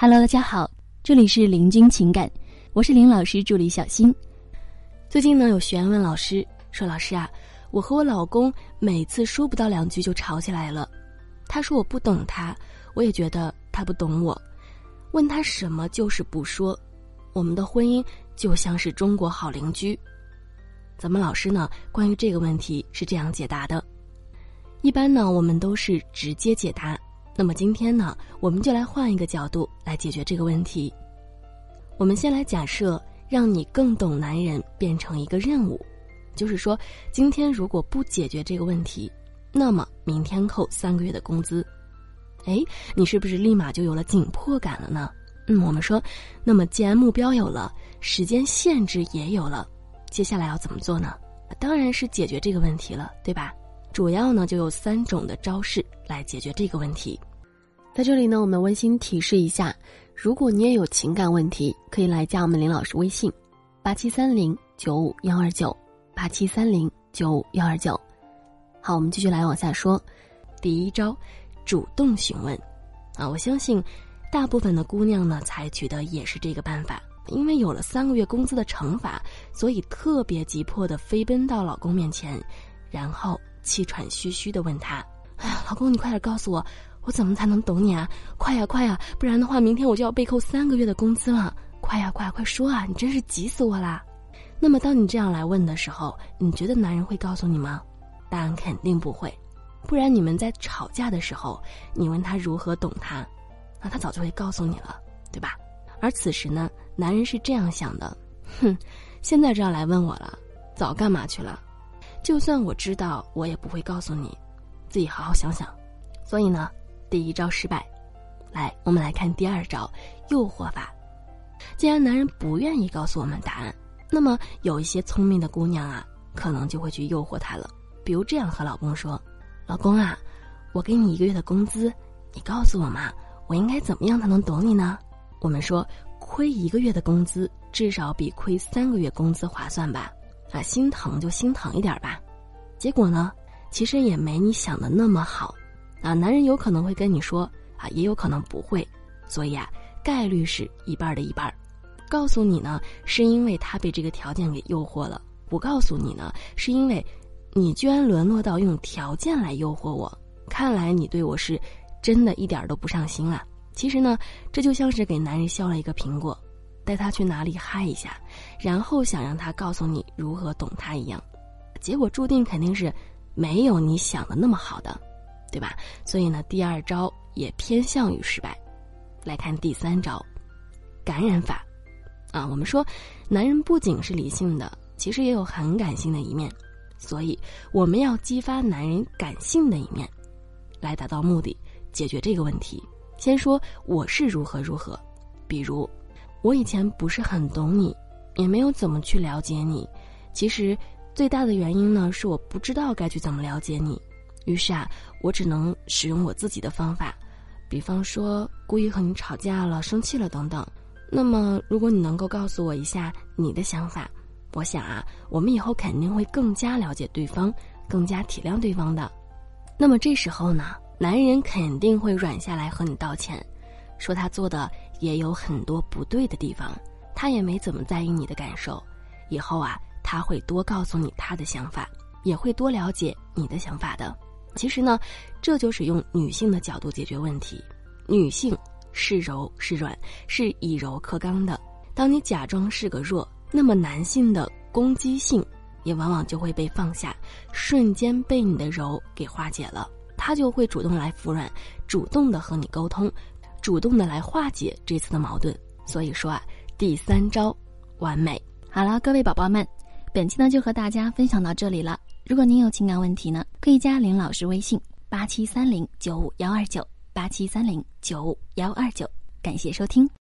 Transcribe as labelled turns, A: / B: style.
A: Hello，大家好，这里是林君情感，我是林老师助理小新。最近呢，有学员问老师说：“老师啊，我和我老公每次说不到两句就吵起来了。他说我不懂他，我也觉得他不懂我。问他什么就是不说，我们的婚姻就像是中国好邻居。”咱们老师呢，关于这个问题是这样解答的。一般呢，我们都是直接解答。那么今天呢，我们就来换一个角度来解决这个问题。我们先来假设，让你更懂男人变成一个任务，就是说，今天如果不解决这个问题，那么明天扣三个月的工资。哎，你是不是立马就有了紧迫感了呢？嗯，我们说，那么既然目标有了，时间限制也有了。接下来要怎么做呢？当然是解决这个问题了，对吧？主要呢就有三种的招式来解决这个问题。
B: 在这里呢，我们温馨提示一下：如果你也有情感问题，可以来加我们林老师微信：八七三零九五幺二九八七三零九五幺二九。好，我们继续来往下说。
A: 第一招，主动询问。啊，我相信大部分的姑娘呢，采取的也是这个办法。因为有了三个月工资的惩罚，所以特别急迫的飞奔到老公面前，然后气喘吁吁的问他：“哎呀，老公，你快点告诉我，我怎么才能懂你啊？快呀，快呀，不然的话，明天我就要被扣三个月的工资了！快呀，快，快说啊！你真是急死我啦！”那么，当你这样来问的时候，你觉得男人会告诉你吗？答案肯定不会，不然你们在吵架的时候，你问他如何懂他，那他早就会告诉你了，对吧？而此时呢，男人是这样想的：哼，现在这样来问我了，早干嘛去了？就算我知道，我也不会告诉你，自己好好想想。所以呢，第一招失败。来，我们来看第二招诱惑法。既然男人不愿意告诉我们答案，那么有一些聪明的姑娘啊，可能就会去诱惑他了。比如这样和老公说：“老公啊，我给你一个月的工资，你告诉我嘛，我应该怎么样才能懂你呢？”我们说，亏一个月的工资，至少比亏三个月工资划算吧？啊，心疼就心疼一点吧。结果呢，其实也没你想的那么好。啊，男人有可能会跟你说，啊，也有可能不会。所以啊，概率是一半的一半。告诉你呢，是因为他被这个条件给诱惑了；不告诉你呢，是因为，你居然沦落到用条件来诱惑我。看来你对我是，真的一点都不上心了。其实呢，这就像是给男人削了一个苹果，带他去哪里嗨一下，然后想让他告诉你如何懂他一样，结果注定肯定是没有你想的那么好的，对吧？所以呢，第二招也偏向于失败。来看第三招，感染法。啊，我们说，男人不仅是理性的，其实也有很感性的一面，所以我们要激发男人感性的一面，来达到目的，解决这个问题。先说我是如何如何，比如，我以前不是很懂你，也没有怎么去了解你。其实最大的原因呢，是我不知道该去怎么了解你。于是啊，我只能使用我自己的方法，比方说故意和你吵架了、生气了等等。那么，如果你能够告诉我一下你的想法，我想啊，我们以后肯定会更加了解对方，更加体谅对方的。那么这时候呢？男人肯定会软下来和你道歉，说他做的也有很多不对的地方，他也没怎么在意你的感受。以后啊，他会多告诉你他的想法，也会多了解你的想法的。其实呢，这就是用女性的角度解决问题。女性是柔是软，是以柔克刚的。当你假装是个弱，那么男性的攻击性也往往就会被放下，瞬间被你的柔给化解了。他就会主动来服软，主动的和你沟通，主动的来化解这次的矛盾。所以说啊，第三招完美。好了，各位宝宝们，本期呢就和大家分享到这里了。如果您有情感问题呢，可以加林老师微信八七三零九五幺二九八七三零九五幺二九。感谢收听。